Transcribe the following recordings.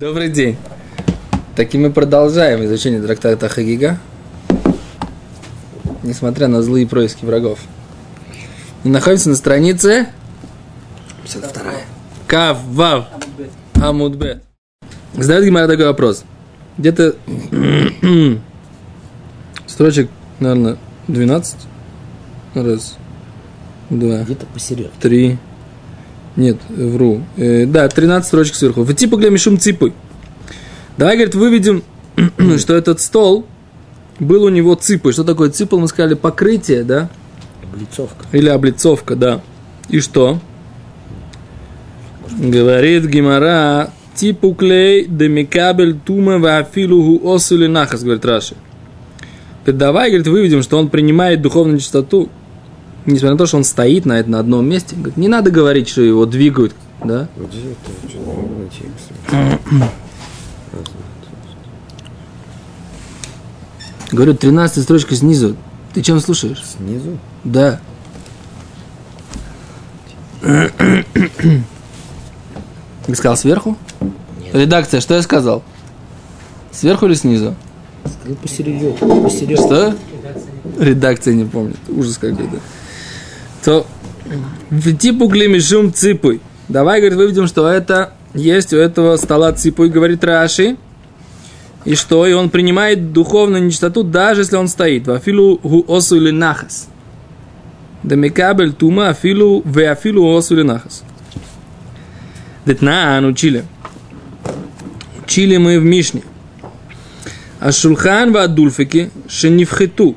Добрый день. Так и мы продолжаем изучение трактата Хагига, несмотря на злые происки врагов. И находимся на странице 52. Кав Вав Амудбет. Задает Гимара такой вопрос. Где-то строчек, наверное, 12. Раз, два, Где-то посередине. три. Нет, вру. Э, да, 13 строчек сверху. В типу глямишум ципой. Давай, говорит, выведем, что этот стол был у него ципой. Что такое ципл? Мы сказали покрытие, да? Облицовка. Или облицовка, да. И что? Говорит Гимара, типу клей демикабель тума вафилуху осули нахас, говорит Раши. Давай, говорит, выведем, что он принимает духовную чистоту, несмотря на то, что он стоит на, это, на одном месте. Говорит, не надо говорить, что его двигают, да? Говорю, 13 строчка снизу. Ты чем слушаешь? Снизу? Да. Ты сказал сверху? Нет. Редакция, что я сказал? Сверху или снизу? Сказал посередине. Посередине. Что? Редакция не помнит. Ужас какой-то. То в типу глимишум ципуй. Давай, говорит, выведем, что это есть у этого стола ципуй, говорит Раши. И что? И он принимает духовную нечистоту, даже если он стоит. Вафилу гу осу или нахас. Демикабель тума афилу ве афилу осу или нахас. Детнаан учили. Учили мы в Мишне. А шулхан ва дульфики шенифхету.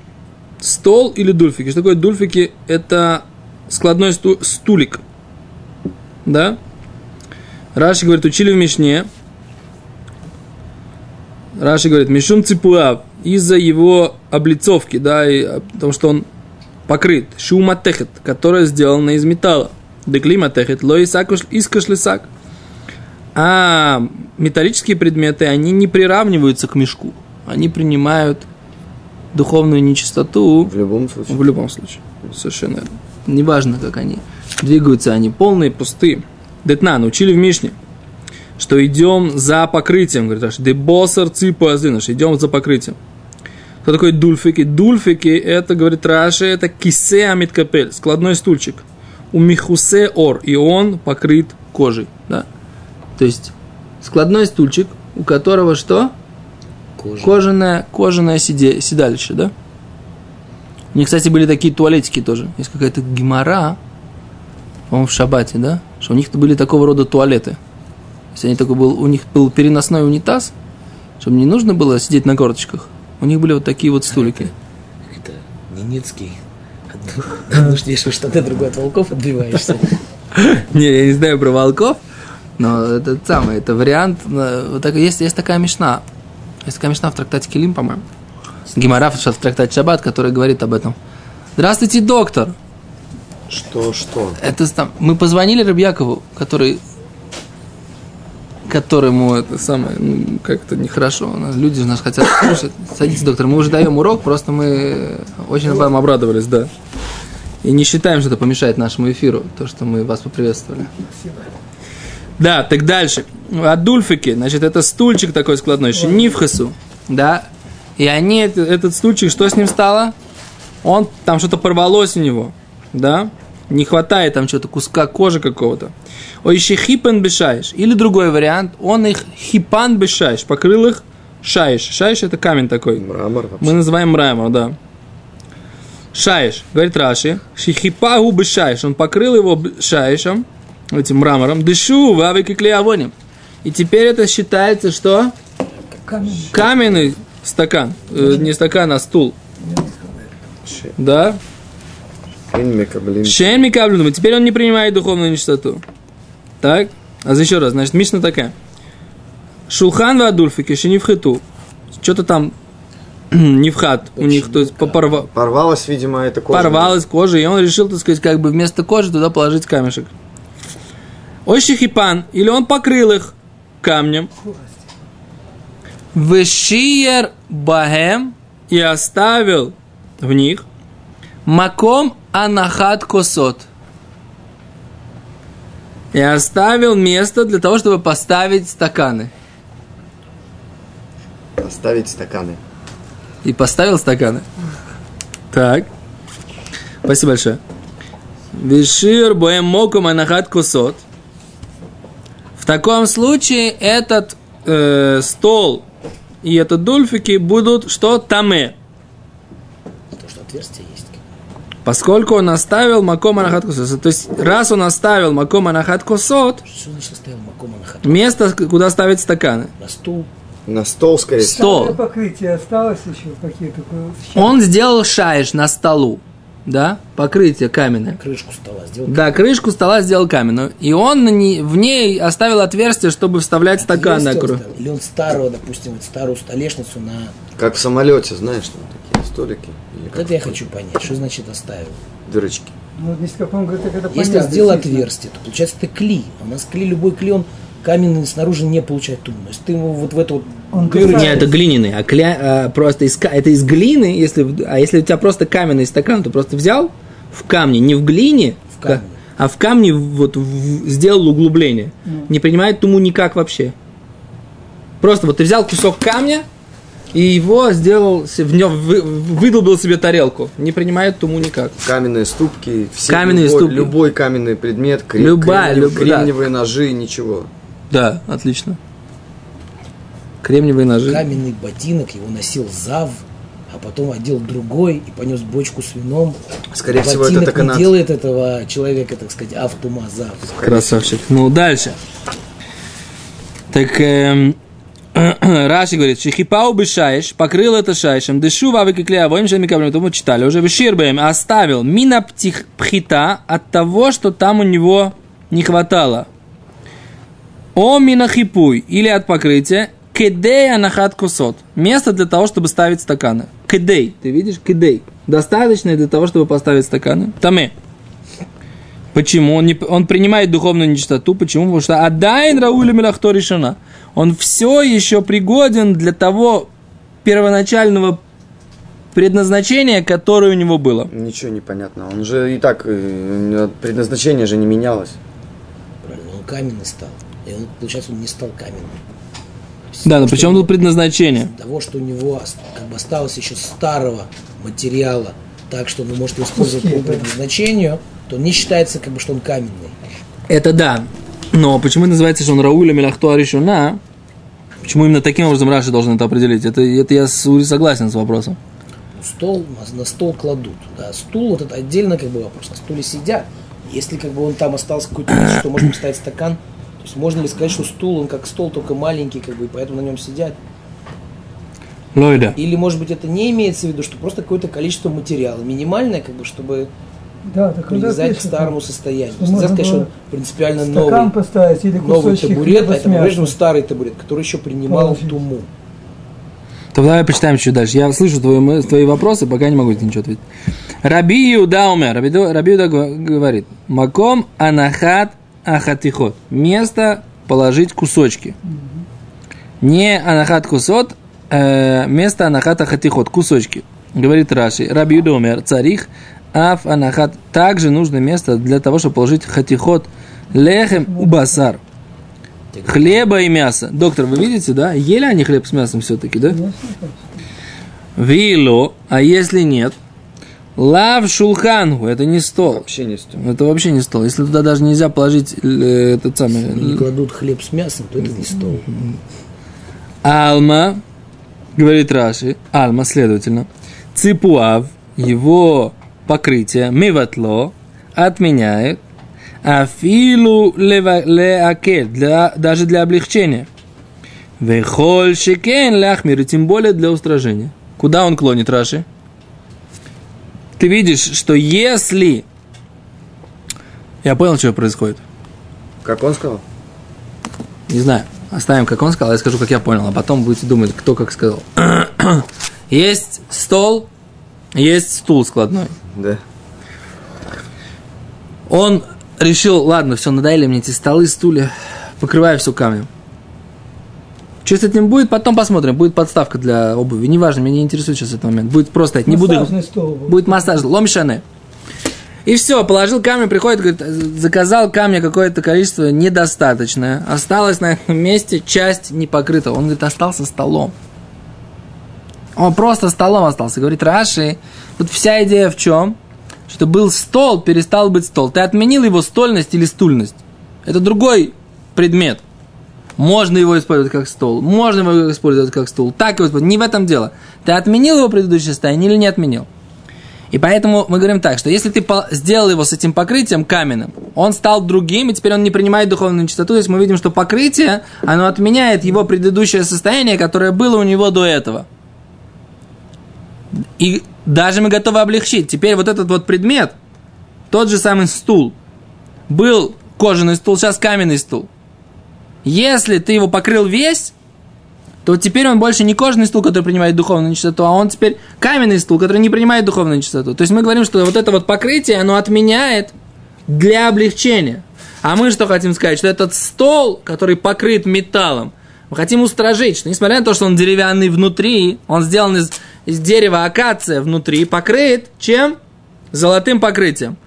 Стол или дульфики. Что такое дульфики? Это складной сту- стулик. Да? Раши говорит, учили в Мишне. Раши говорит, Мишум ципуав, из-за его облицовки, да, и, а, потому что он покрыт. Шуматехет, которая сделана из металла. Деклиматехет, ло искаш лисак. А металлические предметы, они не приравниваются к мешку. Они принимают духовную нечистоту В любом случае. в любом случае. Совершенно верно. Неважно, как они двигаются, они полные, пустые. Детна, научили в Мишне, что идем за покрытием, говорит Раши, дебосар азинаш, идем за покрытием. Что такое дульфики? Дульфики, это, говорит Раши, это кисе амиткапель, складной стульчик. У михусе ор, и он покрыт кожей, да? То есть, складной стульчик, у которого что? Кожа. Кожаное, кожаное сиде, седалище, да? У них, кстати, были такие туалетики тоже. Есть какая-то гемора, по-моему, в Шабате, да? Что у них были такого рода туалеты. Если они такой был, у них был переносной унитаз, чтобы не нужно было сидеть на корточках. У них были вот такие вот стулики. Это Ненецкий. Одну- ждешь штаны, другой от волков отбиваешься. Не, я не знаю про волков, но это самое, это вариант. Вот так, есть, есть такая мешна. Есть такая мешна в трактате Килим, по-моему. Гимара в трактате Шаббат, который говорит об этом. Здравствуйте, доктор. Что, что? Это там, мы позвонили Рыбьякову, который которому это самое, ну, как-то нехорошо. У нас Люди у нас хотят слушать. Садитесь, доктор, мы уже даем урок, просто мы очень вам обрадовались, да. И не считаем, что это помешает нашему эфиру, то, что мы вас поприветствовали. Да, так дальше. Адульфики, значит, это стульчик такой складной, шенифхасу, да. И они, это- этот стульчик, что с ним стало? Он, там что-то порвалось у него, да. Не хватает там что-то, куска кожи какого-то. Ой, еще хипан бешаешь. Или другой вариант, он их хипан бешаешь, покрыл их шаиш. Шаиш это камень такой. Мрамор вообще. Мы называем мрамор, да. Шаиш, говорит Раши, шихипагу бешаиш, он покрыл его шаишем, этим мрамором, дышу, вавики клеавоним. И теперь это считается, что? Каменный стакан. Э, не стакан, а стул. Да? Шен Микаблюдум. Теперь он не принимает духовную нечистоту. Так? А еще раз, значит, Мишна такая. Шулхан вадульфики, шенифхету. Что-то там нефхат у них, то есть попорва- Порвалась, видимо, эта кожа. порвалась кожа, и он решил, так сказать, как бы вместо кожи туда положить камешек. Ощихипан, или он покрыл их камнем. Вешиер бахем и оставил в них маком анахат косот. И оставил место для того, чтобы поставить стаканы. поставить стаканы. И поставил стаканы. Так. Спасибо большое. Вишир боем моком анахат кусот. В таком случае этот э, стол и этот дульфики будут что? Таме. Потому что отверстие есть. Поскольку он оставил маком анахат кусот. То есть, раз он оставил маком анахат хату? место, куда ставить стаканы. На стул. На стол, скорее всего. Стол. Покрытие осталось еще какие-то. Он сделал шаиш на столу. Да? Покрытие каменное. Крышку стола сделал. Да, крышку стола сделал каменную. И он на в ней оставил отверстие, чтобы вставлять. Отверстие округ. оставил? Или он старого, допустим, вот старую столешницу на... Как в самолете, знаешь, там такие столики. Вот это я хочу понять. Что значит оставил? Дырочки. Ну, здесь как он говорит, это Если понятно, сделал отверстие, то получается это кли. А у нас кли, любой кли, он каменный снаружи не получает туму. Если ты ему вот в эту вот Он дырочку- Не, это глиняный, а, кля- а просто из, это из глины, если, а если у тебя просто каменный стакан, то просто взял в камне, не в глине, В камне. а в камне вот в- сделал углубление. Не принимает туму никак вообще. Просто вот ты взял кусок камня и его сделал, в нем вы- выдолбил себе тарелку. Не принимает туму никак. Каменные ступки. Все, Каменные любой, ступки. Любой каменный предмет. кре- Любая, кремниев- люб- Кремниевые ножи, ничего. Да, отлично. Кремниевые ножи. каменный ботинок, его носил Зав, а потом одел другой и понес бочку с вином. Скорее всего, это Ботинок так и не надо. делает этого человека, так сказать, автума Зав. Красавчик. Ну, дальше. Так, эм, Раши говорит, Шихипау бы шаиш, покрыл это шаишем, дышу вавы киклея, воим шами каблем, это мы читали, уже выширбаем, оставил мина птих- пхита от того, что там у него не хватало. О мина хипуй, или от покрытия, кедей анахат кусот, место для того, чтобы ставить стаканы. Кедей, ты видишь, кедей, достаточно для того, чтобы поставить стаканы. Таме. Почему? Он, не, он принимает духовную нечистоту. Почему? Потому что Адайн Рауля Мелахто решена. Он все еще пригоден для того первоначального предназначения, которое у него было. Ничего не понятно. Он же и так, э, предназначение же не менялось. Правильно, он каменный стал. И он, получается, он не стал каменным. Да, но причем тут предназначение? Того, что у него как бы осталось еще старого материала, так что он может его использовать по предназначению, то не считается, как бы, что он каменный. Это да. Но почему называется, что он Рауля Мелахто Аришуна? Почему именно таким образом Раши должен это определить? Это, это я согласен с вопросом. Стол, на- стол кладут. Да, стул, вот это отдельно как бы вопрос. На стуле сидят. Если как бы он там остался какой-то что можно поставить стакан, то есть можно ли сказать, что стул, он как стол, только маленький, как бы, и поэтому на нем сидят? Лойда. Или, может быть, это не имеется в виду, что просто какое-то количество материала, минимальное, как бы, чтобы Да, так привязать к старому состоянию. что То есть нельзя сказать, что он принципиально новый, поставить или новый табурет, а это по-прежнему старый табурет, который еще принимал Положить. туму. То давай почитаем чуть дальше. Я слышу твои, твои вопросы, пока не могу тебе ничего ответить. Раби Иуда умер. Раби, Раби Иуда говорит. Маком анахат ахатихот. Место положить кусочки. Не анахат кусот, э, место анахат ахатихот. Кусочки. Говорит Раши. Раби умер. Царих аф анахат. Также нужно место для того, чтобы положить хатихот. Лехем убасар. Хлеба и мясо. Доктор, вы видите, да? Ели они хлеб с мясом все-таки, да? Вило, а если нет? Лав шулхангу, это не стол. Вообще не стоит. Это вообще не стол. Если туда даже нельзя положить э, этот самый Не кладут хлеб с мясом, то это не стол. Алма, говорит Раши, Алма, следовательно, Ципуав, его покрытие, миватло, отменяет, афилу леакель, для, даже для облегчения. Вехоль шекен ляхмир, и тем более для устражения. Куда он клонит, Раши? Ты видишь, что если... Я понял, что происходит. Как он сказал? Не знаю. Оставим, как он сказал, я скажу, как я понял, а потом будете думать, кто как сказал. Есть стол, есть стул складной. Да. Он решил, ладно, все, надоели мне эти столы, стулья, покрываю все камнем. Что с этим будет, потом посмотрим. Будет подставка для обуви. Неважно, меня не интересует сейчас этот момент. Будет просто, не буду... Стол. Будет массаж, ломшане. И все, положил камень, приходит, говорит, заказал камня какое-то количество недостаточное. Осталось на этом месте часть не покрыта. Он говорит, остался столом. Он просто столом остался. Говорит Раши, вот вся идея в чем? Что был стол, перестал быть стол. Ты отменил его стольность или стульность. Это другой предмет. Можно его использовать как стол, можно его использовать как стул. Так его использовать. Не в этом дело. Ты отменил его предыдущее состояние или не отменил? И поэтому мы говорим так, что если ты сделал его с этим покрытием каменным, он стал другим, и теперь он не принимает духовную чистоту, то есть мы видим, что покрытие, оно отменяет его предыдущее состояние, которое было у него до этого. И даже мы готовы облегчить. Теперь вот этот вот предмет, тот же самый стул, был кожаный стул, сейчас каменный стул. Если ты его покрыл весь, то теперь он больше не кожаный стул, который принимает духовную чистоту, а он теперь каменный стул, который не принимает духовную чистоту. То есть мы говорим, что вот это вот покрытие, оно отменяет для облегчения. А мы что хотим сказать? Что этот стол, который покрыт металлом, мы хотим устражить, что несмотря на то, что он деревянный внутри, он сделан из, из дерева акация внутри, покрыт чем? Золотым покрытием.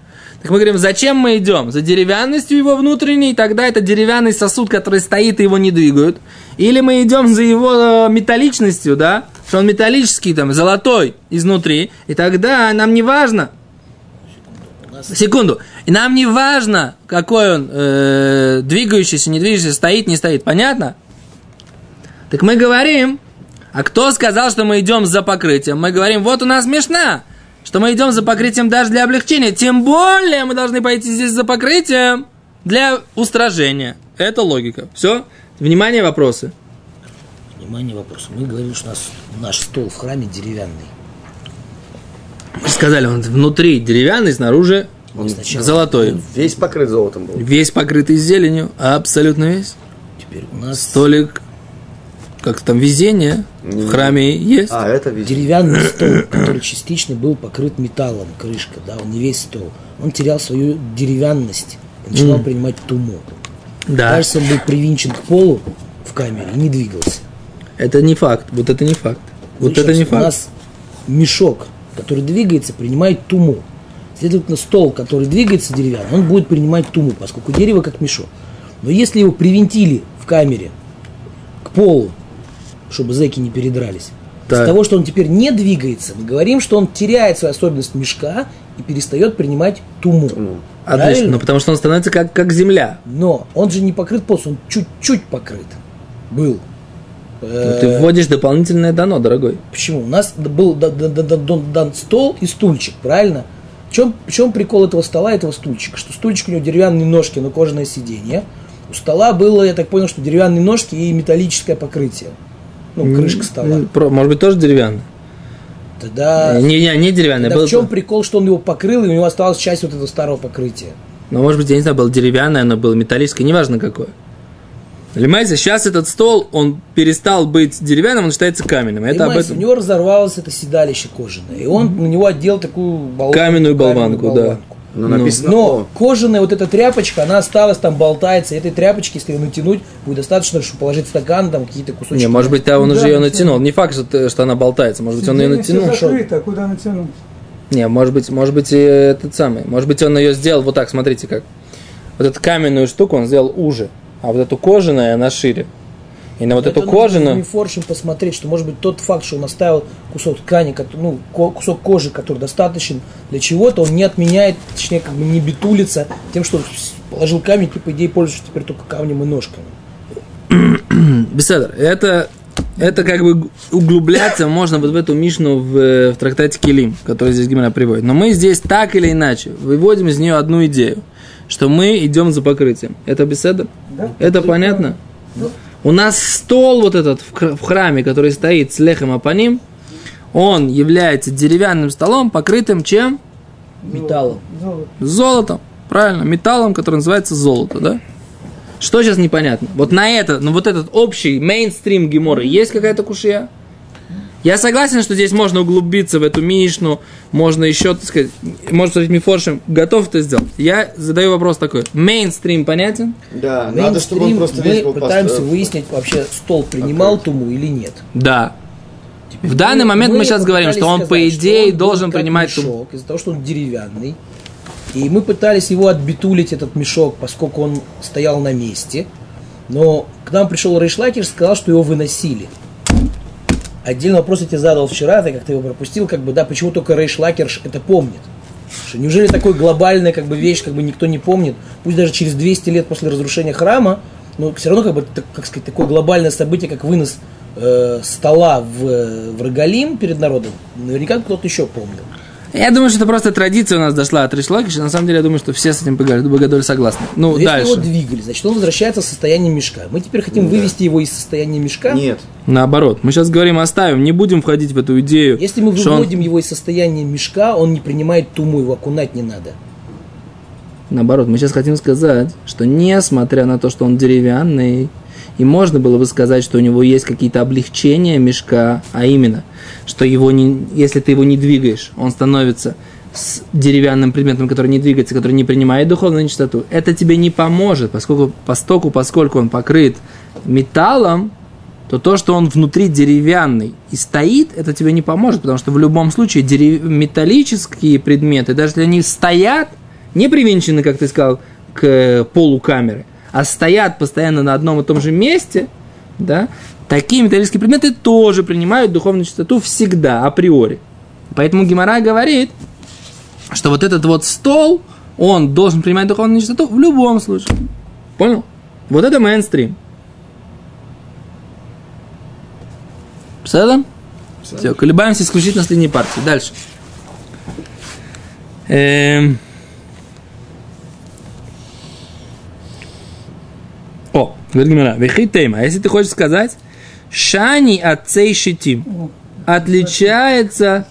Так мы говорим, зачем мы идем? За деревянностью его внутренней, тогда это деревянный сосуд, который стоит и его не двигают. Или мы идем за его э, металличностью, да, что он металлический, там, золотой изнутри, и тогда нам не важно, секунду, и нам не важно, какой он, э, двигающийся, не двигающийся, стоит, не стоит, понятно? Так мы говорим, а кто сказал, что мы идем за покрытием? Мы говорим, вот у нас мешна, что мы идем за покрытием даже для облегчения. Тем более мы должны пойти здесь за покрытием для устражения. Это логика. Все? Внимание, вопросы. Внимание, вопрос. Мы говорим, что у нас наш стол в храме деревянный. Мы сказали, он внутри деревянный, снаружи Он сначала- золотой. Весь покрыт золотом был. Весь покрытый зеленью, абсолютно весь. Теперь у нас Столик, как там, везение в храме есть. А, это везде. деревянный стол, который частично был покрыт металлом, крышка, да, он не весь стол. Он терял свою деревянность и начинал принимать туму. Да, Кажется, он был привинчен к полу в камере и не двигался. это не факт. Вот это не факт. Вот Еще это не У факт. нас мешок, который двигается, принимает туму. Следовательно, стол, который двигается деревянный, он будет принимать туму, поскольку дерево как мешок. Но если его привинтили в камере к полу, чтобы зэки не передрались, Так. из того, что он теперь не двигается, мы говорим, что он теряет свою особенность мешка и перестает принимать туму. Отлично, Правильно? ну потому что он становится как, как земля. Но он же не покрыт полностью, он чуть-чуть покрыт. Был. Ну, Э, ты вводишь дополнительное дано, дорогой. Почему? У нас был да- да- да- да- дан, стол и стульчик, правильно? В чем, в чем прикол этого стола, этого стульчика? Что стульчик у него деревянные ножки, но кожаное сиденье. У стола было, я так понял, что деревянные ножки и металлическое покрытие. Ну, крышка стола. Может быть, тоже деревянный. Тогда, Не, не, не деревянный. тогда был- в чем прикол, что он его покрыл, и у него осталась часть вот этого старого покрытия? Ну, может быть, я не знаю, был деревянное, оно было металлическое, неважно какое. Понимаете, сейчас этот стол, он перестал быть деревянным, он считается каменным. Это об Понимаете, этом. У него разорвалось это седалище кожаное, и он на него отделал такую болванку, Каменную болванку, да. Ну. написано, Но кожаная вот эта тряпочка, она осталась там, болтается. И этой тряпочки, если ее натянуть, будет достаточно, чтобы положить в стакан, там какие-то кусочки. Не, может быть, да, он Да, уже ее натянул. Не факт, что, что она болтается. Может быть, он ее натянул. закрыто, куда натянуть? Не, может быть, может быть, и этот самый. Может быть, он ее сделал вот так, смотрите как. Вот эту каменную штуку он сделал уже, а вот эту кожаную, она шире. И на вот Это эту кожаную... Мифоршем посмотреть, что может быть тот факт, что он оставил кусок ткани, ну, кусок кожи, который достаточен для чего-то, он не отменяет, точнее, как бы не битулится тем, что положил камень, ты, по идее, пользуешься теперь только камнем и ножками. Беседер, это, это как бы углубляться можно вот в эту Мишну в, э, в трактате Килим, который здесь Гимара приводит. Но мы здесь так или иначе выводим из нее одну идею, что мы идем за покрытием. Это беседа? Да? Это понятно? У нас стол вот этот в хр- в храме, который стоит с лехом апаним, он является деревянным столом, покрытым чем? Металлом. Золото. Золотом. Правильно, металлом, который называется золото, да? Что сейчас непонятно? Вот на это, ну вот этот общий мейнстрим Гемора, есть какая-то кушия? Я согласен, что здесь можно углубиться в эту Мишну, можно еще, так сказать, может сказать Мифоршем, готов это сделать. Я задаю вопрос такой. Мейнстрим понятен? да, надо, чтобы он Мейнстрим, просто весь был мы пытаемся построен. выяснить, вообще стол принимал туму или нет. Да. Теперь В данный момент мы сейчас говорим, что он, по сказать, что идее, он должен принимать мешок, туму. Из-за того, что он деревянный. И мы пытались его отбитулить, этот мешок, поскольку он стоял на месте. Но к нам пришел Рейшлакер и сказал, что его выносили. Отдельный вопрос я тебе задал вчера, ты как ты его пропустил, как бы, да, почему только Рейш Лакерш это помнит? Что неужели такой глобальная как бы, вещь как бы никто не помнит? Пусть даже через 200 лет после разрушения храма, но все равно как бы, так- как сказать, такое глобальное событие, как вынос э, стола в, в Рогалим перед народом, наверняка кто-то еще помнил. Я думаю, что это просто традиция у нас дошла от Ришлакиша. На самом деле, я думаю, что все с этим Богодоль согласны. Ну, Но если дальше. его двигали, значит он возвращается в состояние мешка. Мы теперь хотим вывести его из состояния мешка. Нет. Наоборот. Мы сейчас говорим, оставим, не будем входить в эту идею. Если мы что он- выводим его из состояния мешка, он не принимает туму, его окунать не надо. Наоборот, мы сейчас хотим сказать, что несмотря на то, что он деревянный, и можно было бы сказать, что у него есть какие-то облегчения мешка, а именно, что его не, если ты его не двигаешь, он становится с деревянным предметом, который не двигается, который не принимает духовную нечистоту, это тебе не поможет, поскольку, постоку, поскольку он покрыт металлом, то то, что он внутри деревянный и стоит, это тебе не поможет, потому что в любом случае дерев... металлические предметы, даже если они стоят, не привинчены, как ты сказал, к полу камеры, а стоят постоянно на одном и том же месте, да, такие металлические предметы тоже принимают духовную чистоту всегда, априори. Поэтому Гимара говорит, что вот этот вот стол, он должен принимать духовную чистоту в любом случае. Понял? Вот это мейнстрим. Все? Все, колебаемся исключительно с линии партии. Дальше. Эм. О, говорит Гимара, вехи тейма. Если ты хочешь сказать, шани от цей шитим отличается,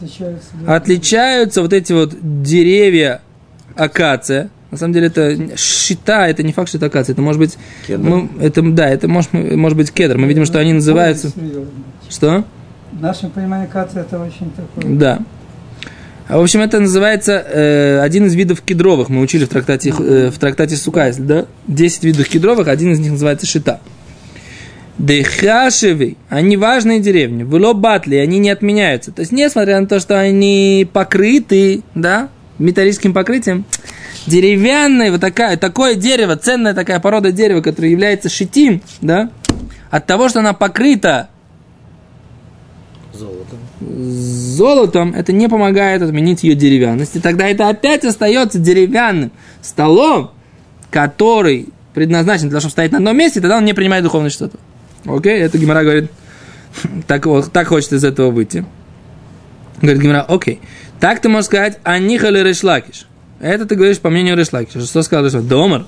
отличаются вот эти вот деревья акация. На самом деле это щита, это не факт, что это акация, это может быть, Кедр. мы- это да, это может, может быть кедр. Мы видим, что они называются, что? В нашем понимании каца это очень такое. Да. А, В общем, это называется э, один из видов кедровых. Мы учили в трактате, э, в трактате Сука, да? 10 видов кедровых, один из них называется шита. Дехашевы, они важные деревни. В батли, они не отменяются. То есть, несмотря на то, что они покрыты, да, металлическим покрытием, деревянное, вот такая, такое дерево, ценная такая порода дерева, которая является шитим, да, от того, что она покрыта Золото. золотом, это не помогает отменить ее деревянность. И тогда это опять остается деревянным столом, который предназначен для того, чтобы стоять на одном месте, тогда он не принимает духовную чистоту. Окей? Это Гимара говорит, так, вот- так хочет из этого выйти. Говорит Гимара, окей. Так ты можешь сказать, анихали решлакиш. Это ты говоришь по мнению Решлакиша. Что сказал Решлакиш? Домар.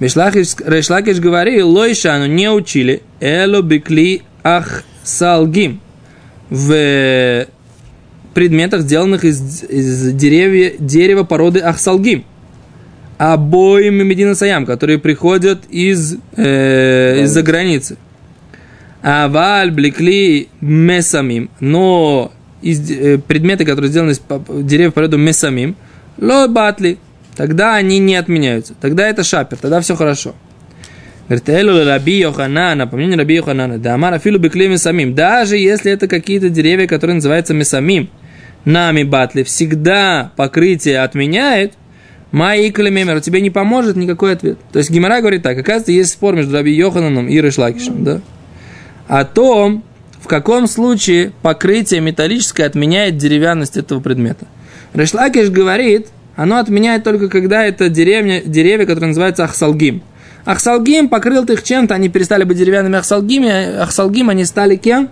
Решлакиш, говорил, лойшану не учили, эло бикли ах салгим в предметах, сделанных из, из деревья, дерева породы Ахсалгим. Обоим Медина Саям, которые приходят из, э, из-за границы. Аваль, блекли, месамим. Но из, э, предметы, которые сделаны из деревьев породы месамим, ло батли. Тогда они не отменяются. Тогда это шапер, тогда все хорошо. Говорит, элу раби Йоханана, по мнению раби Йоханана, да амара филу бекли. Даже если это какие-то деревья, которые называются месамим, нами батли, всегда покрытие отменяет, Май и мемер, тебе не поможет никакой ответ. То есть Гимара говорит так, оказывается, есть спор между Раби Йохананом и Решлакишем, да? О том, в каком случае покрытие металлическое отменяет деревянность этого предмета. Решлакиш говорит, оно отменяет только когда это деревня, деревья, которые называются Ахсалгим. Ахсалгим покрыл ты их чем-то, они перестали быть деревянными Ахсалгими, Ахсалгим они стали кем?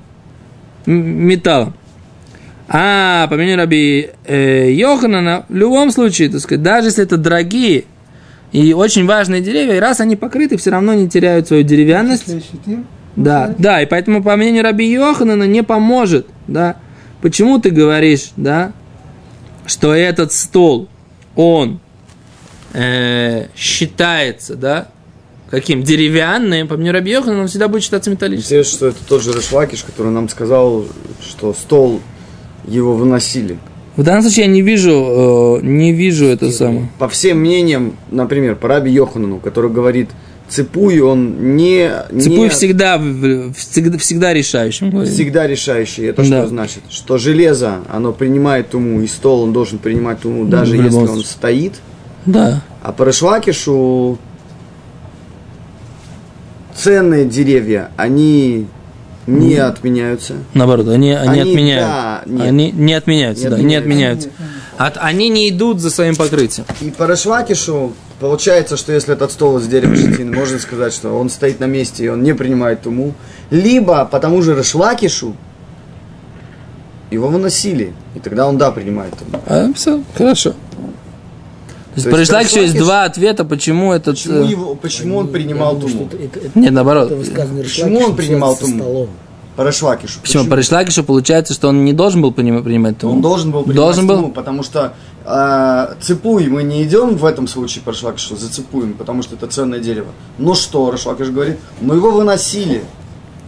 Металлом. А, по мнению Раби э, Йоханана, в любом случае, так сказать, даже если это дорогие и очень важные деревья, и раз они покрыты, все равно не теряют свою деревянность. Да, да, и поэтому, по мнению Раби Йоханана, не поможет, да. Почему ты говоришь, да, что этот стол, он э, считается, да, каким деревянным, по мнению Раби он всегда будет считаться металлическим. Интересно, что это тот же Решлакиш, который нам сказал, что стол его выносили. В данном случае я не вижу, э, не вижу это самое. По всем мнениям, например, по Раби Йоханану, который говорит, цепуй, он не, Цепуй не всегда, всегда, всегда решающим. говорит. всегда решающий. Это Да. что значит? Что железо, оно принимает туму, и стол он должен принимать туму, даже в любом если он стоит. Да. А по Решлакишу ценные деревья, они не отменяются. Наоборот, они, они, Они, отменяют. да, нет. они не отменяются, Не да, не отменяются. отменяются. От, они не идут за своим покрытием. И по Рашвакишу получается, что если этот стол из дерева щетины, можно сказать, что он стоит на месте и он не принимает туму. Либо по тому же Рашвакишу его выносили, и тогда он, да, принимает туму. А, все, хорошо. То есть, есть пришла еще есть Рашлакиш- два ответа, почему этот... Почему, э, его, почему он принимал думаю, туму? это- это- Нет, наоборот. это Почему он принимал туму? Рашвакишу. Почему? По Ришлакишу получается, что он не должен был принимать, туму. Он должен был принимать Должен был? туму, потому что э, цепуй мы не идем в этом случае по Рашвакишу, зацепуем, потому что это ценное дерево. Ну что, Рашвакиш говорит, ну его выносили.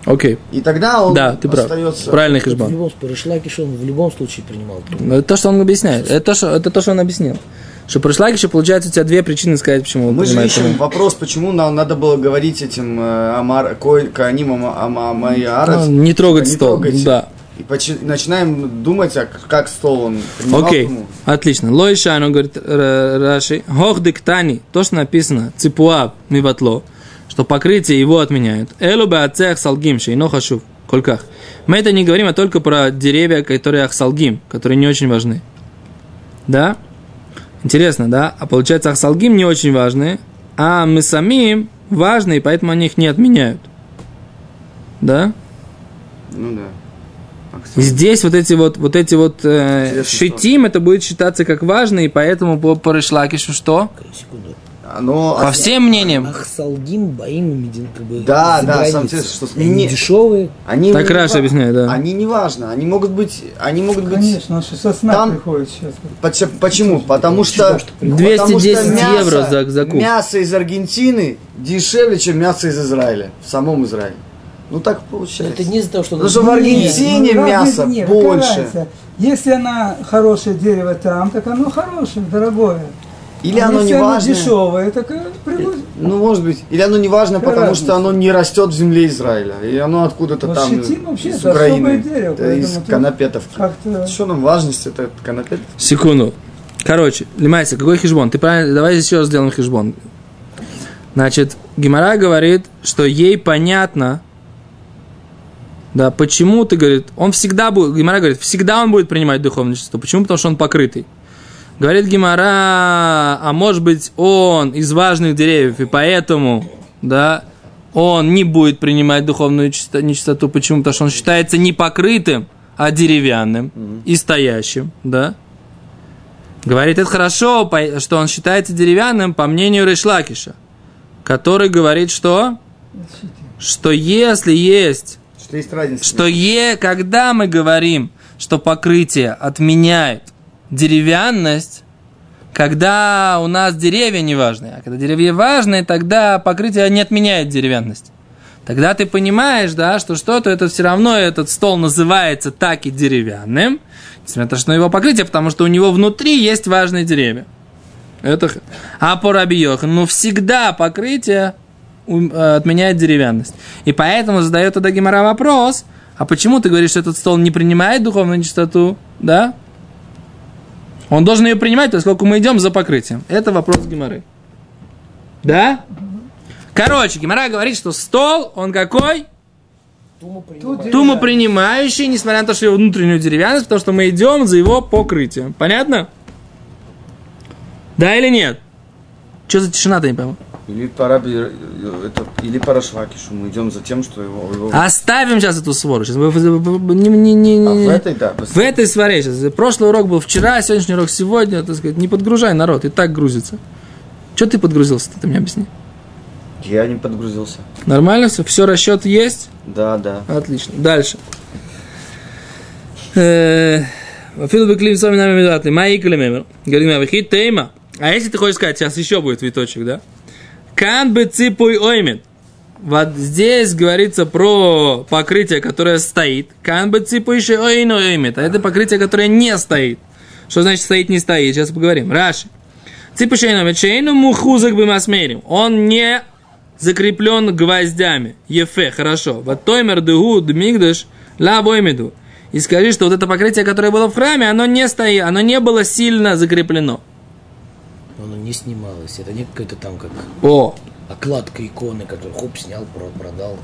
Окей. И тогда он Да, ты прав. остается... Правильный Вот В любом случае, Ришлакиш, он в любом случае принимал туму. Но это то, что он объясняет. Это то, что, это то, что он объяснил. Что Ришлакишу получается у тебя две причины сказать, почему Мы же ищем туму. вопрос, почему нам надо было говорить этим э, Амар, Кой- Кааним Ама- Ама- Ама- и Арец, Ну, не трогать не стол. трогайте. Да. И почи- начинаем думать, а как стол он принимал Окей, туму. отлично. Лойша, он говорит, Р- Раши, хох диктани, то, что написано, ципуаб миватло, что покрытие его отменяют. Элу беацех салгим, шейно хашув, кольках. Мы это не говорим, а только про деревья, которые ахсалгим, которые не очень важны. Да? Интересно, да? А получается, ахсалгим не очень важные, а мы самим важные, поэтому они их не отменяют. Да? Ну да. И здесь вот эти вот, вот эти вот э, Интересно, шитим, это будет считаться как важно, и поэтому по Парышлакишу что? Секунду. Оно По всем мнениям. Ахсалгин, Баим, Медин, как бы Да, да, сам тебе, что- Они не- дешевые. Они Так не Раша объясняет, да. Они не важно, они могут быть, они могут быть. Конечно, он что сосна Там- приходит сейчас. Поч- Почему? Потому что, потому 210 что мясо, евро за- за куб. мясо из Аргентины дешевле, чем мясо из Израиля, в самом Израиле. Ну так Но получается. это не из-за того, что... Ну, что в Аргентине Ну, разве мясо нет? Больше. Если она хорошее дерево там, так оно хорошее, дорогое. Или А оно не важно. дешевое, так э, привозят. Ну, может быть. Или оно не важно, потому разница? что оно не растет в земле Израиля. И оно откуда-то там щетин вообще из это особое Украины. дерево, Это из тут конопетовки. Как-то... Что нам важность, это конопет? Секунду. Короче, Лимайся, какой хижбон? Ты правильно, давай еще раз сделаем хижбон. Значит, Гимара говорит, что ей понятно, да, почему ты, говорит, он всегда будет, Гимара говорит, всегда он будет принимать духовное чувство. Почему? Потому что он покрытый. Говорит Гимара, а может быть он из важных деревьев, и поэтому, да, он не будет принимать духовную чисто- нечистоту. Почему? Потому что он считается не покрытым, а деревянным и стоящим, да. Говорит, это хорошо, что он считается деревянным, по мнению Решлакиша, который говорит, что? Что если есть Что есть разница? что е, когда мы говорим, что покрытие отменяет деревянность, когда у нас деревья не важные, а когда деревья важные, тогда покрытие не отменяет деревянность. Тогда ты понимаешь, да, что что-то это все равно этот стол называется так и деревянным, несмотря на то, что его покрытие, потому что у него внутри есть важные деревья. Это... А по Рабиохану, ну всегда покрытие э, отменяет деревянность. И поэтому задает тогда Гимара вопрос, а почему ты говоришь, что этот стол не принимает духовную чистоту, да? Он должен ее принимать, поскольку мы идем за покрытием. Это вопрос Гимары. Да? Короче, Гимара говорит, что стол, он какой? Туму Тут принимают. Тумо принимающий, несмотря на то, что его внутреннюю деревянность, потому что мы идем за его покрытием. Понятно? Да или нет? Что за тишина-то, не пойму? Или по Раби, э, это, или по Рашвакишу. Мы идем за тем, что его... его- Оставим сейчас эту свору. Сейчас мы- не- не- не- А в этой, да. В этой своре сейчас. Прошлый урок был вчера, сегодняшний урок сегодня. Так сказать, не подгружай народ, и так грузится. Что ты подгрузился ты мне объясни. Я не подгрузился. Нормально все? Все, расчет есть? Да, да. Отлично. Дальше. Э, Фил Беклим сами нами медатли. Говорим, я выхит тейма. А если ты хочешь сказать, сейчас еще будет виточек, да? Кан бы ципуй оймет. Вот здесь говорится про покрытие, которое стоит. Кан бы ципуй еще ойно оймет. А это покрытие, которое не стоит. Что значит стоит, не стоит? Сейчас поговорим. Раши. Ципуй шейно оймет. Шейно мухузак бы масмерим. Он не закреплен гвоздями. Ефе, хорошо. Вот тоймер дыгу дмигдаш ла боймеду. И скажи, что вот это покрытие, которое было в храме, оно не стоит, оно не было сильно закреплено. Оно не снималось. Это не какая-то там как О, окладка иконы, которую хоп, снял, про- продал.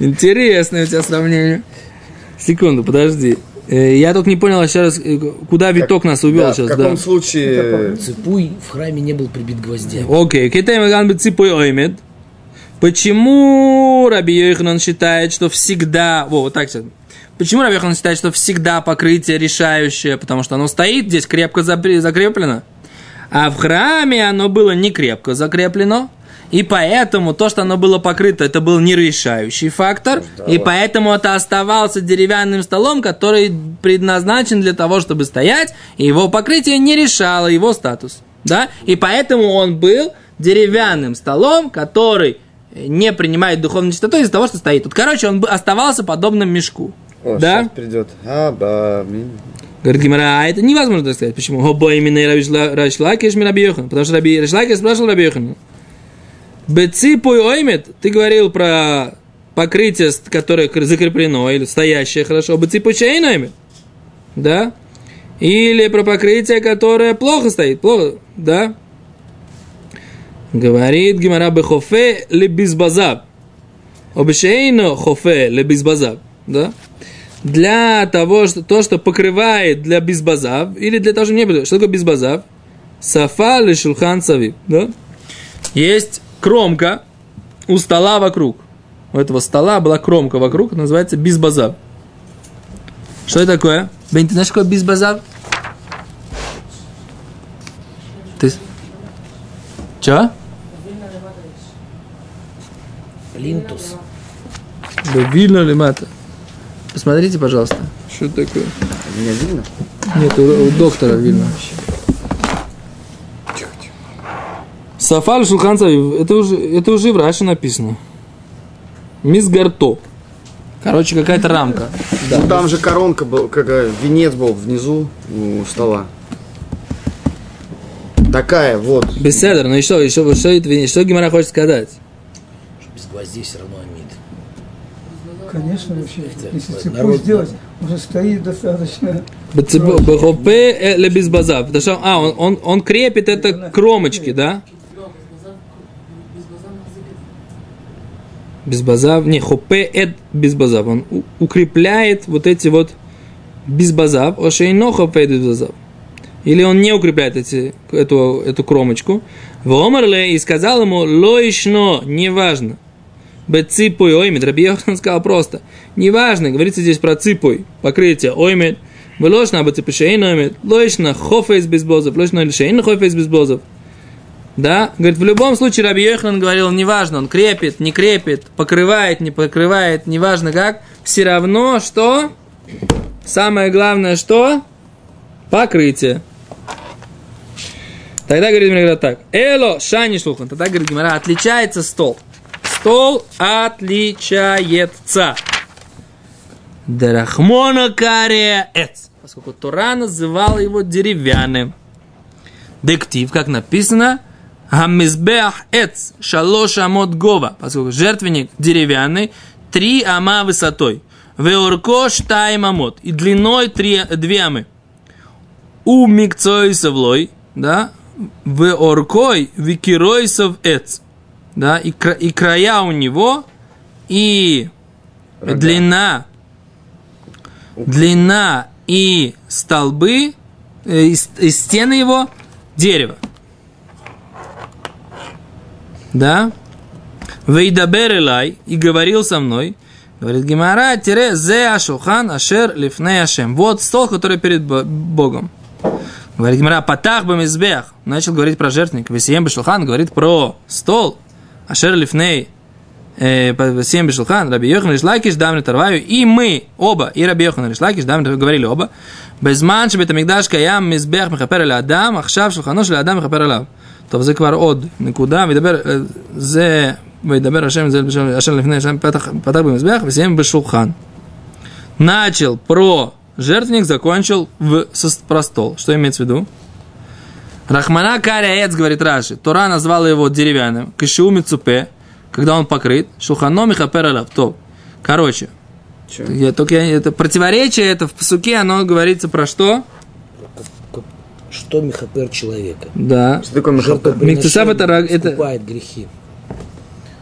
Интересное у тебя сравнение. Секунду, подожди. Э, Я только не понял еще раз, э, куда виток нас увел Да, в сейчас. каком Да. случае... Цепуй в храме не был прибит гвоздями. Окей, китай маган беципой оймет. Почему Раби Йоханан считает, что всегда... Во, вот так сейчас. Почему Йоханан считает, что всегда покрытие решающее? Потому что оно стоит здесь крепко закреплено. А в храме оно было не крепко закреплено. И поэтому то, что оно было покрыто, это был не решающий фактор. И поэтому это оставался деревянным столом, который предназначен для того, чтобы стоять. И его покрытие не решало его статус. Да? И поэтому он был деревянным столом, который не принимает духовную чистоту из-за того, что стоит. Тут, короче, он оставался подобным мешку. О, да? придет. А, Говорит Гимара, а это невозможно так сказать. Почему? Оба именно Рашлакиш Раби Йохан. Потому что Раби Рашлакиш спрашивал Раби Йохан. Беципуй оймет, ты говорил про покрытие, которое кр- закреплено, или стоящее хорошо. Беципуй чейн оймет. Да? Или про покрытие, которое плохо стоит. Плохо, да? Говорит Гимара Бехофе лебизбазаб. Обешейно хофе лебизбазаб. Да? для того, что то, что покрывает для безбазав, или для того, чтобы не было. Что такое безбазав? Сафа или шулхан сави. Да? Есть кромка у стола вокруг. У этого стола была кромка вокруг, называется безбазав. Что это такое? Бен, ты знаешь, что такое безбазав? Ты... Че? Линтус. Да видно ли мата? Посмотрите, пожалуйста. Что это такое? Меня видно? Нет, у, у доктора видно. Сафаль Шулхан Цавив. Это уже, это уже в Раше написано. Мисс Гарто. Короче, какая-то рамка. Ну, там же коронка был, какая, венец был внизу у стола. Такая, вот. Беседер, ну и что, и что, что, это- что Гимара хочет сказать? Что без гвоздей все равно. Конечно, вообще, если цепу сделать, уже стоит достаточно. Бхопе э, ле безбазав. Потому что, а, он, он, он крепит это к кромочке, да? Безбазав. Не, хопе эт безбазав. Он укрепляет вот эти вот безбазав. Ошейно хопе безбазав. Или он не укрепляет эти, эту, эту кромочку. Вомерле и сказал ему, лоишно, неважно. Беципуй оймет. Раби Йохан сказал просто. Неважно, говорится здесь про ципуй, покрытие оймет. Велошна беципуй шейн оймет. Лоишна хофейс безбозов. Лоишна или шейн хофейс безбозов. Да? Говорит, в любом случае Раби Йохан говорил, неважно, он крепит, не крепит, покрывает, не покрывает, неважно как. Все равно, что? Самое главное, что? Покрытие. Тогда говорит Гимара так. Эло шани шлухан. Тогда говорит Гимара, отличается стол. Стол отличается. Дарахмона кария эц. Поскольку Тура называла его деревянным. Дектив, как написано, Хамизбех эц шалош амот гова. Поскольку жертвенник деревянный, три ама высотой. Веорко штайм амот. И длиной три, две амы. У микцойсовлой, да, в оркой викиройсов эц, да, и, кра- и края у него, и длина, длина и столбы, э, и, и стены его дерева. Да? Вейдабер элай, и говорил со мной, говорит Гимара, тире зе ашухан ашер лифней ашем. Вот стол, который перед Бо- Богом. Говорит Гимара, патах бамизбех. Начал говорить про жертвенник. Весием бешулхан говорит про стол. Ашер лифней э, Весием бешулхан. Раби Йохан Ришлакиш дамри тарваю. И мы оба, и Раби Йохан Ришлакиш дамри говорили оба. Безман שבית המקדש קיים מזבח מכפר אל האדם, עכשיו שולחנו של האדם מכפר עליו. טוב, זה כבר עוד נקודה, וידבר, אה, זה, וידבר השם, זה אשר לפני השם פתח, פתח במזבח, וסיים בשולחן. Начал про жертвенник, закончил в, со, про стол. Что имеется в виду? Рахмана Каряец, говорит Раши, Тора назвала его деревянным, Кишиу Мицупе, когда он покрыт, Шухано Михапер То. Короче, Чё? я, только я, это противоречие, это в псуке, оно говорится про что? Что мехапер человека? Да. Что такое? Жертвоприношение Миктусав это искупает грехи.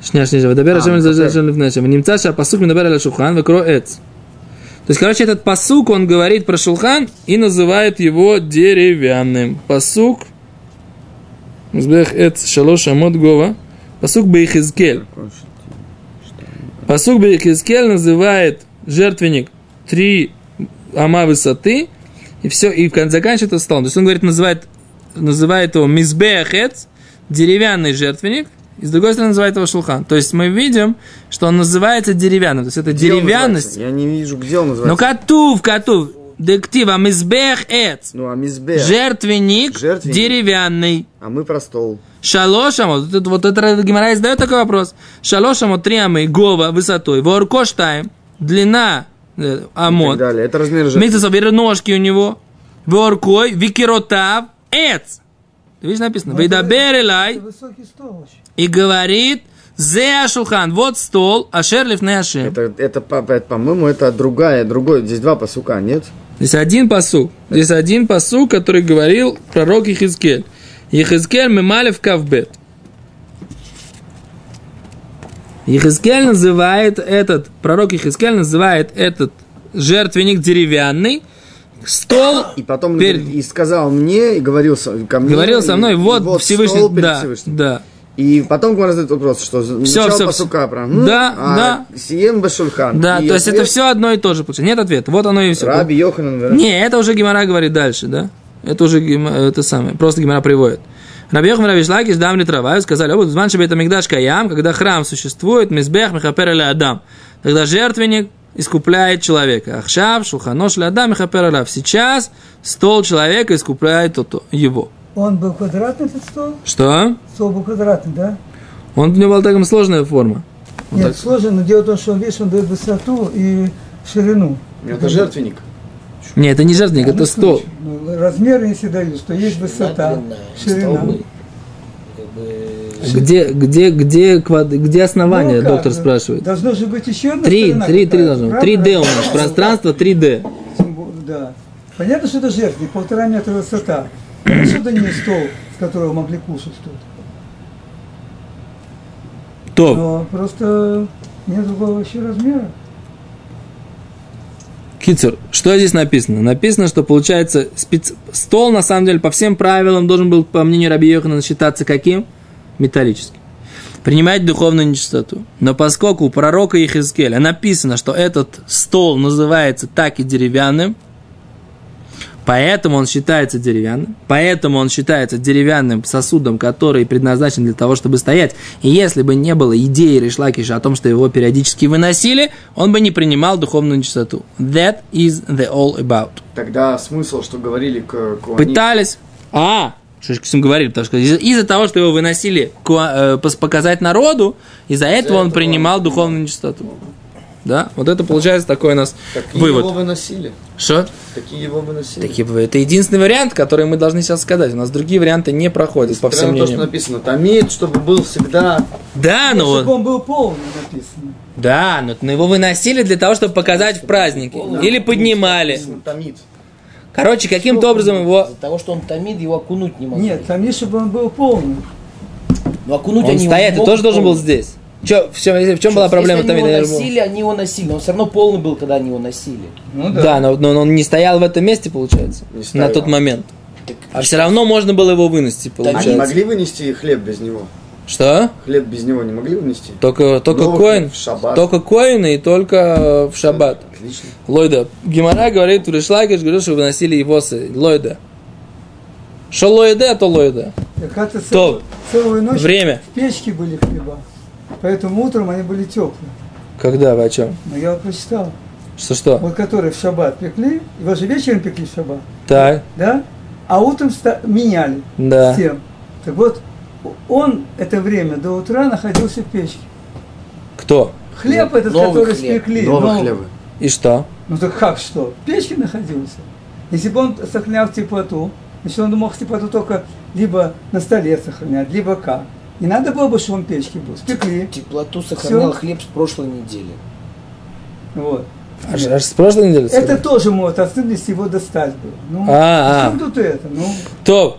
Ашем ну, Ашем Лифнешем. Немца ша пасук медабер аля шулхан векро эц. То есть, короче, этот пасук, он говорит про шулхан и называет его деревянным. Пасук, Мзбех эц шалош амот гова. Пасук бейхизкель. Пасук бейхизкель называет жертвенник три ама высоты, и все, и в конце заканчивает это столом. То есть он говорит, называет, называет его мизбеахец, деревянный жертвенник, и с другой стороны называет его шулхан. То есть мы видим, что он называется деревянным. То есть это Где деревянность. Я не вижу, где он Ну, называется. катув, катув, дектива, мизбех эц. Ну, а мизбе. Жертвенник, Жертвенник. деревянный. А мы про стол. Шалошамо, вот это, вот это Гимара задает такой вопрос. Шалошамо три амы, гова высотой, воркоштайм, длина э, амот. Это размер жертвы. Митсов, ножки у него, воркой, викиротав, эц. Ты видишь написано, Ну, вейдаберелай, Это высокий стол очень. и говорит, зе ашулхан, вот стол, ашерлиф не ашем. Это, это, по- это, по-моему, это другая, другой. Здесь два посука, нет? Здесь один посук. Здесь один посук, который говорил пророк Ихискель. Ихискель мемалев кавбет. Ихискель называет этот, пророк Ихискель называет этот жертвенник деревянный, стол, И потом Перед- и сказал мне, и говорил ко мне. говорил со и- мной, и вот, Всевышний, стол перед да, Всевышним. да. И потом Гмара задает вопрос, что Всё, начало всё, посука про Да, а да. Сием башульхан. Да, И то есть это все одно и то же. получается. Нет ответа. Вот оно и все. Раби Йоханан. Не, это уже Гимара говорит дальше, да? Это уже Гима- это самое. Просто Гимара приводит. Раби Йохан Раби Шлакиш, Дамри Трава, сказали, вот зван это Мигдаш Каям, когда храм существует, Мизбех Мехапер или Адам. Тогда жертвенник искупляет человека. Ахшав, Шулханош или Адам Мехапер. Сейчас стол человека искупляет его. Он был квадратный, этот стол? Что? Стол был квадратный, да? Он у него была такая сложная форма. Вот Нет, так. сложно, но дело в том, что, видишь, он дает высоту и ширину. Это жертвенник. Не, это не жертвенник, это стол. Ну, размеры, если дают, что есть высота, ширина. Где, где, где, квад- где основание, Ну, доктор спрашивает? Должно же быть еще одна Три, сторона три, три должно быть. правда? 3D у нас, пространство 3D. Тем более, Да. Понятно, что это жертвенник, полтора метра высота. Отсюда не стол, с которого могли кушать тут. То. Но просто нет другого вообще размера. Кицер, что здесь написано? Написано, что получается спец- стол, на самом деле, по всем правилам должен был, по мнению Раби Йохана, считаться каким? Металлическим. Принимать духовную нечистоту. Но поскольку у пророка Ихискеля написано, что этот стол называется так и деревянным, поэтому он считается деревянным, поэтому он считается деревянным сосудом, который предназначен для того, чтобы стоять. И если бы не было идеи Решлакиша о том, что его периодически выносили, он бы не принимал духовную нечистоту. That is the all about. Тогда смысл, что говорили к Куани. Пытались. А, что же говорили? Потому что из- из-за того, что его выносили э, показать народу, из-за этого он этого принимал он духовную нечистоту. Да? Вот это получается такой у нас Такие вывод. его выносили. Что? Такие его выносили. Такие, это единственный вариант, который мы должны сейчас сказать. У нас другие варианты не проходят, по всем Прямо то, что мнениям. написано. Тамид, чтобы был всегда... Да, но Чтобы он- он был полный написано. да, но но его выносили для того, чтобы показать в празднике. Или поднимали. Написано Тамид. Короче, каким-то образом его... Из-за того, что он томит, его окунуть не могли. Нет, там есть, чтобы он был полный. Но окунуть Он они его стоять, ты тоже должен был здесь. Че, в чем, в чем была проблема Если они там? его носили, они его носили. Но он все равно полный был, когда они его носили. Ну Да, но, но он не стоял в этом месте, получается, Не на тот момент. Так, А все равно можно было его вынести, Они получается. могли вынести хлеб без него? Что? Хлеб без него не могли вынести? Только, только Новый коин, хлеб в шаббат. только коины и только в шаббат. Отлично. Лойда. Гимара говорит, Решлакиш говорил, что выносили его с Лойда. Что Лойда, то Лойда. Так это То. целую, целую ночь Время. в печке были хлеба. Поэтому утром они были теплые. Когда, вы о чем? Но я прочитал. Что-что? Вот которые в шаббат пекли, его же вечером пекли в шаббат, Так, да? А утром ста- меняли да. всем. Так вот, он это время до утра находился в печке. Кто? Хлеб этот, Новый который хлеб. спекли. Новый новый. хлеб. И что? Ну так как что? В печке находился. Если бы он сохранял теплоту, значит он мог теплоту только либо на столе сохранять, либо как. Не надо было бы, чтобы он в печке был. Спекли. Теплоту сохранял Всё. хлеб с прошлой недели. Вот. Аж, аж с прошлой недели? Это тоже может остылись его достать было. Ну, А, а. чем тут это? Ну, То,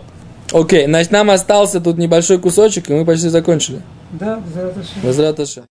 окей, значит, нам остался тут небольшой кусочек, и мы почти закончили. Да, это Безраташем.